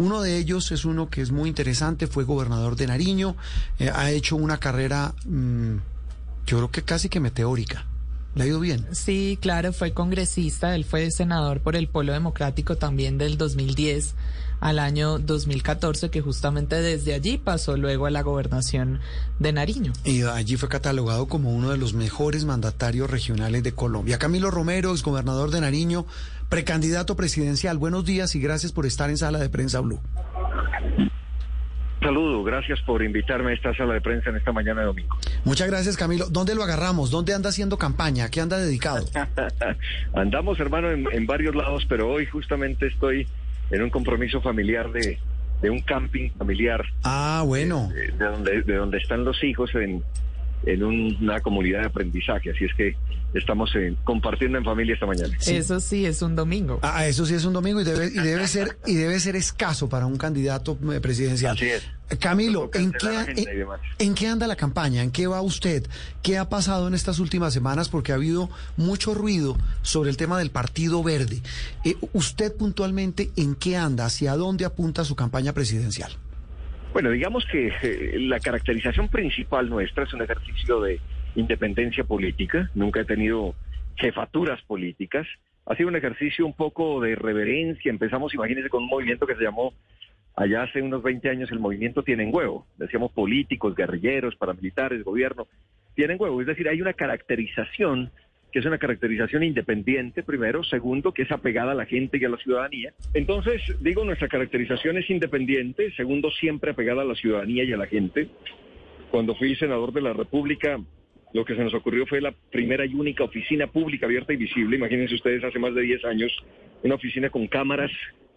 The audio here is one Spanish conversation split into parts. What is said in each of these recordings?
Uno de ellos es uno que es muy interesante, fue gobernador de Nariño, eh, ha hecho una carrera, mm, yo creo que casi que meteórica. ¿Le ha ido bien? Sí, claro, fue congresista, él fue senador por el Polo Democrático también del 2010 al año 2014, que justamente desde allí pasó luego a la gobernación de Nariño. Y allí fue catalogado como uno de los mejores mandatarios regionales de Colombia. Camilo Romero, ex gobernador de Nariño, precandidato presidencial. Buenos días y gracias por estar en Sala de Prensa Blue. Saludo, gracias por invitarme a esta sala de prensa en esta mañana de domingo. Muchas gracias, Camilo. ¿Dónde lo agarramos? ¿Dónde anda haciendo campaña? ¿Qué anda dedicado? Andamos, hermano, en, varios lados, pero hoy justamente estoy en un compromiso familiar de, un camping familiar. Ah, bueno. De, donde, de donde están los hijos en, en una comunidad de aprendizaje. Así es que estamos compartiendo en familia esta mañana. Eso sí es un domingo. Ah, eso sí es un domingo y debe, y debe ser y debe ser escaso para un candidato eh, presidencial. Así es. Camilo, ¿en qué, en, qué, anda la campaña? ¿En qué va usted? ¿Qué ha pasado en estas últimas semanas? Porque ha habido mucho ruido sobre el tema del Partido Verde. Eh, ¿Usted puntualmente en qué anda? ¿Hacia dónde apunta su campaña presidencial? Bueno, digamos que eh, la caracterización principal nuestra es un ejercicio de independencia política. Nunca he tenido jefaturas políticas. Ha sido un ejercicio un poco de reverencia. Empezamos, imagínense, con un movimiento que se llamó allá hace unos 20 años el movimiento Tienen Huevo. Decíamos políticos, guerrilleros, paramilitares, gobierno. Tienen huevo. Es decir, hay una caracterización que es una caracterización independiente, primero. Segundo, que es apegada a la gente y a la ciudadanía. Entonces, digo, nuestra caracterización es independiente. Segundo, siempre apegada a la ciudadanía y a la gente. Cuando fui senador de la República, lo que se nos ocurrió fue la primera y única oficina pública abierta y visible. Imagínense ustedes, hace más de 10 años, una oficina con cámaras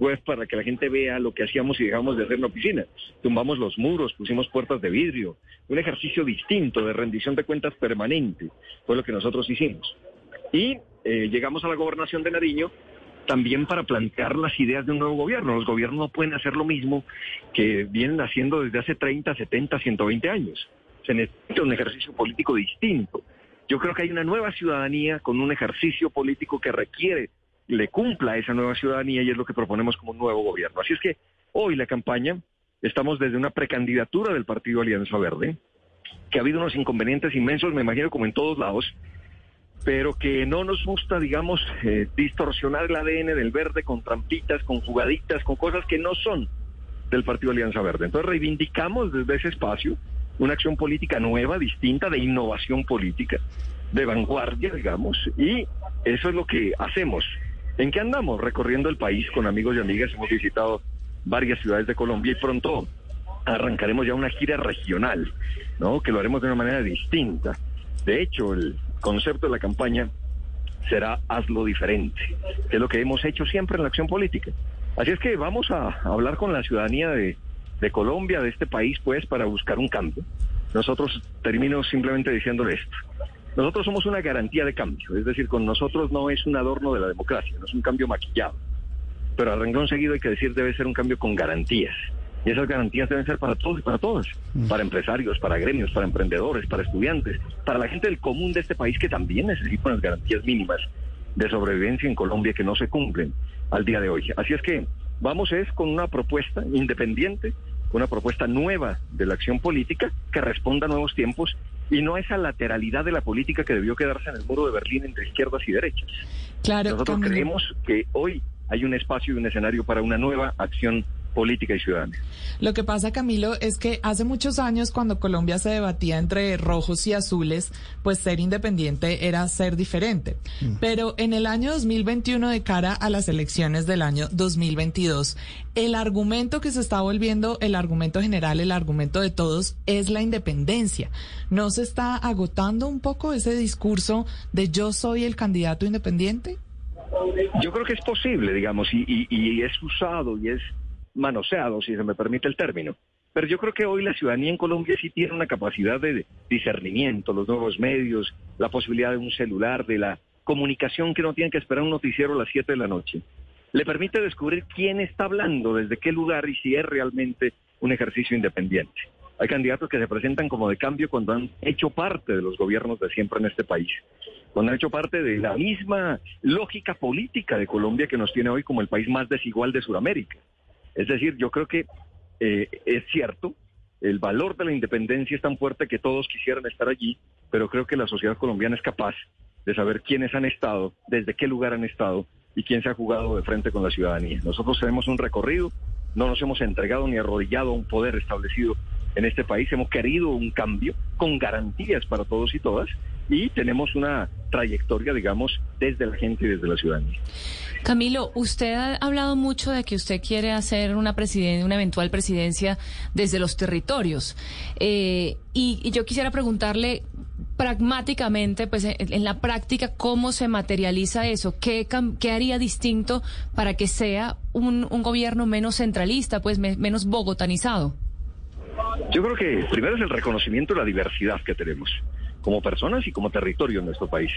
web para que la gente vea lo que hacíamos y dejamos de hacer en la oficina. Tumbamos los muros, pusimos puertas de vidrio, un ejercicio distinto de rendición de cuentas permanente, fue lo que nosotros hicimos. Y eh, llegamos a la gobernación de Nariño también para plantear las ideas de un nuevo gobierno. Los gobiernos no pueden hacer lo mismo que vienen haciendo desde hace 30, 70, 120 años. Se necesita un ejercicio político distinto. Yo creo que hay una nueva ciudadanía con un ejercicio político que requiere le cumpla esa nueva ciudadanía y es lo que proponemos como un nuevo gobierno. Así es que hoy la campaña, estamos desde una precandidatura del Partido Alianza Verde, que ha habido unos inconvenientes inmensos, me imagino como en todos lados, pero que no nos gusta, digamos, eh, distorsionar el ADN del verde con trampitas, con jugaditas, con cosas que no son del Partido Alianza Verde. Entonces reivindicamos desde ese espacio una acción política nueva, distinta, de innovación política, de vanguardia, digamos, y eso es lo que hacemos. ¿En qué andamos? Recorriendo el país con amigos y amigas, hemos visitado varias ciudades de Colombia y pronto arrancaremos ya una gira regional, ¿no? Que lo haremos de una manera distinta. De hecho, el concepto de la campaña será hazlo diferente, que es lo que hemos hecho siempre en la acción política. Así es que vamos a hablar con la ciudadanía de, de Colombia, de este país, pues, para buscar un cambio. Nosotros termino simplemente diciéndole esto. Nosotros somos una garantía de cambio, es decir, con nosotros no es un adorno de la democracia, no es un cambio maquillado. Pero a renglón seguido hay que decir debe ser un cambio con garantías. Y esas garantías deben ser para todos y para todas, mm. para empresarios, para gremios, para emprendedores, para estudiantes, para la gente del común de este país que también necesita unas garantías mínimas de sobrevivencia en Colombia que no se cumplen al día de hoy. Así es que vamos es con una propuesta independiente, una propuesta nueva de la acción política que responda a nuevos tiempos y no esa lateralidad de la política que debió quedarse en el muro de Berlín entre izquierdas y derechas. Claro, Nosotros creemos que hoy hay un espacio y un escenario para una nueva acción política y ciudadana. Lo que pasa, Camilo, es que hace muchos años cuando Colombia se debatía entre rojos y azules, pues ser independiente era ser diferente. Mm. Pero en el año 2021, de cara a las elecciones del año 2022, el argumento que se está volviendo el argumento general, el argumento de todos, es la independencia. ¿No se está agotando un poco ese discurso de yo soy el candidato independiente? Yo creo que es posible, digamos, y es usado y es manoseado, si se me permite el término. Pero yo creo que hoy la ciudadanía en Colombia sí tiene una capacidad de discernimiento, los nuevos medios, la posibilidad de un celular, de la comunicación que no tiene que esperar un noticiero a las 7 de la noche. Le permite descubrir quién está hablando, desde qué lugar y si es realmente un ejercicio independiente. Hay candidatos que se presentan como de cambio cuando han hecho parte de los gobiernos de siempre en este país, cuando han hecho parte de la misma lógica política de Colombia que nos tiene hoy como el país más desigual de Sudamérica. Es decir, yo creo que eh, es cierto, el valor de la independencia es tan fuerte que todos quisieran estar allí, pero creo que la sociedad colombiana es capaz de saber quiénes han estado, desde qué lugar han estado y quién se ha jugado de frente con la ciudadanía. Nosotros tenemos un recorrido, no nos hemos entregado ni arrodillado a un poder establecido en este país, hemos querido un cambio con garantías para todos y todas y tenemos una trayectoria, digamos, desde la gente y desde la ciudadanía. Camilo, usted ha hablado mucho de que usted quiere hacer una, una eventual presidencia desde los territorios. Eh, y, yo quisiera preguntarle pragmáticamente, pues en, la práctica, ¿cómo se materializa eso? ¿Qué, qué haría distinto para que sea un gobierno menos centralista, pues menos bogotanizado? Yo creo que primero es el reconocimiento de la diversidad que tenemos como personas y como territorio en nuestro país.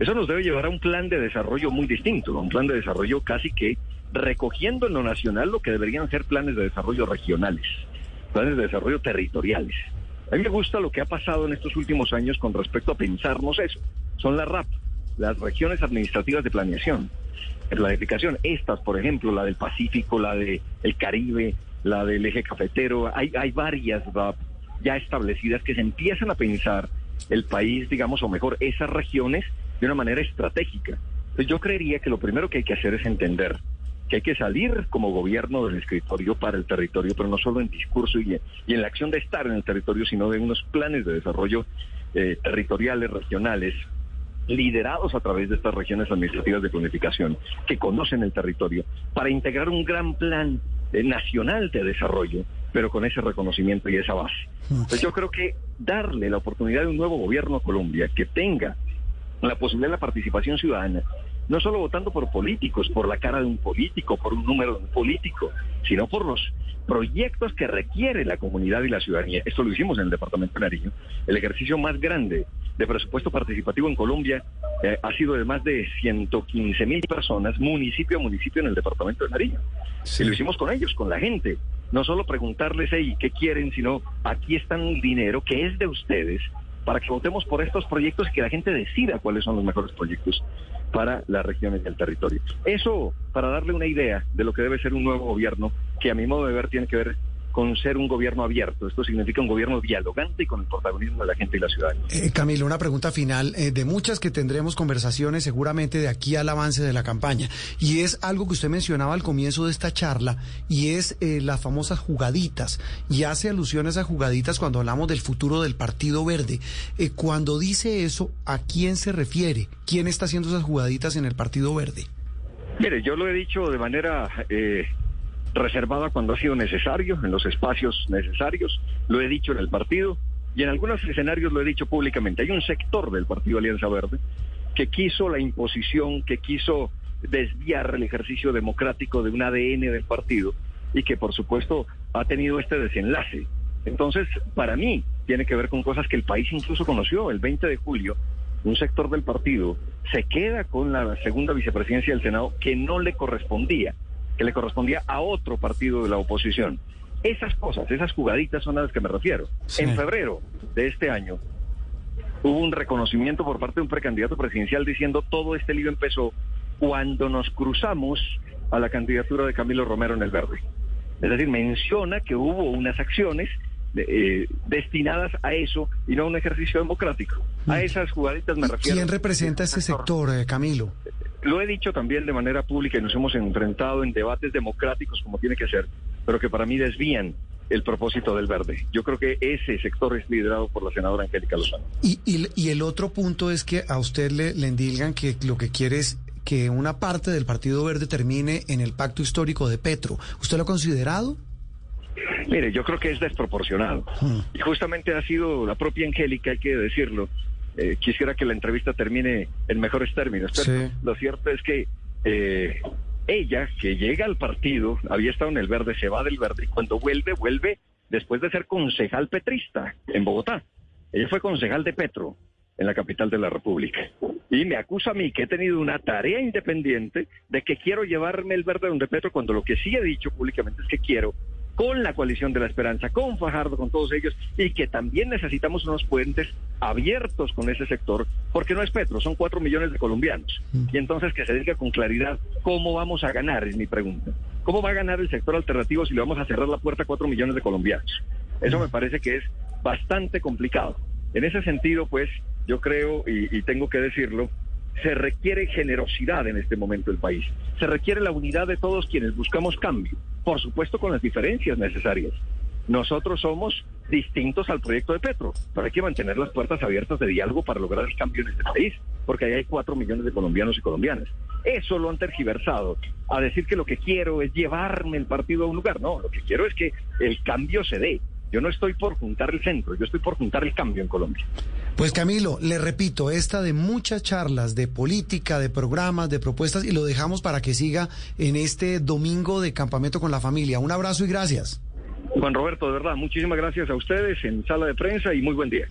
Eso nos debe llevar a un plan de desarrollo muy distinto, un plan de desarrollo casi que recogiendo en lo nacional lo que deberían ser planes de desarrollo regionales, planes de desarrollo territoriales. A mí me gusta lo que ha pasado en estos últimos años con respecto a pensarnos eso. Son las RAP, las regiones administrativas de planeación, de planificación. Estas, por ejemplo, la del Pacífico, la del Caribe, la del eje cafetero, hay, hay varias RAP ya establecidas que se empiezan a pensar el país, digamos, o mejor, esas regiones de una manera estratégica. Entonces yo creería que lo primero que hay que hacer es entender que hay que salir como gobierno del escritorio para el territorio, pero no solo en discurso y en, la acción de estar en el territorio, sino de unos planes de desarrollo eh, territoriales, regionales, liderados a través de estas regiones administrativas de planificación que conocen el territorio, para integrar un gran plan eh, nacional de desarrollo, pero con ese reconocimiento y esa base. Entonces yo creo que darle la oportunidad de un nuevo gobierno a Colombia que tenga la posibilidad de la participación ciudadana, no solo votando por políticos, por la cara de un político, por un número de un político, sino por los proyectos que requiere la comunidad y la ciudadanía. Esto lo hicimos en el Departamento de Nariño. El ejercicio más grande de presupuesto participativo en Colombia eh, ha sido de más de 115 mil personas, municipio a municipio en el Departamento de Nariño. Y lo hicimos con ellos, con la gente. No solo preguntarles, hey, ¿qué quieren? Sino, aquí está un dinero que es de ustedes para que votemos por estos proyectos y que la gente decida cuáles son los mejores proyectos para las regiones del territorio. Eso para darle una idea de lo que debe ser un nuevo gobierno, que a mi modo de ver tiene que ver con ser un gobierno abierto. Esto significa un gobierno dialogante y con el protagonismo de la gente y la ciudadanía. Eh, Camilo, una pregunta final, eh, de muchas que tendremos conversaciones seguramente de aquí al avance de la campaña, y es algo que usted mencionaba al comienzo de esta charla, y es eh, las famosas jugaditas, y hace alusión a esas jugaditas cuando hablamos del futuro del Partido Verde. Cuando dice eso, ¿a quién se refiere? ¿Quién está haciendo esas jugaditas en el Partido Verde? Mire, yo lo he dicho de manera eh, reservada cuando ha sido necesario, en los espacios necesarios. Lo he dicho en el partido y en algunos escenarios lo he dicho públicamente. Hay un sector del Partido Alianza Verde que quiso la imposición, que quiso desviar el ejercicio democrático de un ADN del partido y que por supuesto ha tenido este desenlace. Entonces, para mí, tiene que ver con cosas que el país incluso conoció. El 20 de julio, un sector del partido se queda con la segunda vicepresidencia del Senado que no le correspondía que le correspondía a otro partido de la oposición. Esas cosas, esas jugaditas son a las que me refiero. En febrero de este año hubo un reconocimiento por parte de un precandidato presidencial diciendo todo este lío empezó cuando nos cruzamos a la candidatura de Camilo Romero en el Verde. Es decir, menciona que hubo unas acciones eh, destinadas a eso y no a un ejercicio democrático. A mm. esas jugaditas me refiero. ¿Quién representa ese sector, eh, Camilo? Lo he dicho también de manera pública y nos hemos enfrentado en debates democráticos como tiene que ser, pero que para mí desvían el propósito del verde. Yo creo que ese sector es liderado por la senadora Angélica Lozano. Y, y, el otro punto es que a usted le, le endilgan que lo que quiere es que una parte del Partido Verde termine en el pacto histórico de Petro. ¿Usted lo ha considerado? Mire, yo creo que es desproporcionado. Hmm. Y justamente ha sido la propia Angélica, hay que decirlo, eh, quisiera que la entrevista termine en mejores términos. Pero lo cierto es que eh, ella, que llega al partido, había estado en el verde, se va del verde, y cuando vuelve, vuelve después de ser concejal petrista en Bogotá. Ella fue concejal de Petro en la capital de la República. Y me acusa a mí que he tenido una tarea independiente de que quiero llevarme el verde donde Petro, cuando lo que sí he dicho públicamente es que quiero con la coalición de la esperanza, con Fajardo, con todos ellos, y que también necesitamos unos puentes abiertos con ese sector, porque no es Petro, son cuatro millones de colombianos. Mm. Y entonces que se diga con claridad cómo vamos a ganar, es mi pregunta. ¿Cómo va a ganar el sector alternativo si le vamos a cerrar la puerta a cuatro millones de colombianos? Eso me parece que es bastante complicado. En ese sentido, pues, yo creo, y, tengo que decirlo, se requiere generosidad en este momento del país. Se requiere la unidad de todos quienes buscamos cambio, por supuesto con las diferencias necesarias. Nosotros somos distintos al proyecto de Petro, pero hay que mantener las puertas abiertas de diálogo para lograr el cambio en este país, porque ahí hay cuatro millones de colombianos y colombianas. Eso lo han tergiversado a decir que lo que quiero es llevarme el partido a un lugar. No, lo que quiero es que el cambio se dé. Yo no estoy por juntar el centro, yo estoy por juntar el cambio en Colombia. Pues Camilo, le repito, esta de muchas charlas de política, de programas, de propuestas, y lo dejamos para que siga en este domingo de campamento con la familia. Un abrazo y gracias. Juan Roberto, de verdad, muchísimas gracias a ustedes en sala de prensa y muy buen día.